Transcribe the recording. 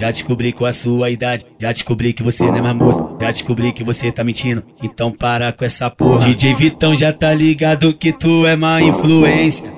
Já descobri com a sua idade. Já descobri que você não é mais moça. Já descobri que você tá mentindo. Então para com essa porra. DJ Vitão já tá ligado que tu é má influência.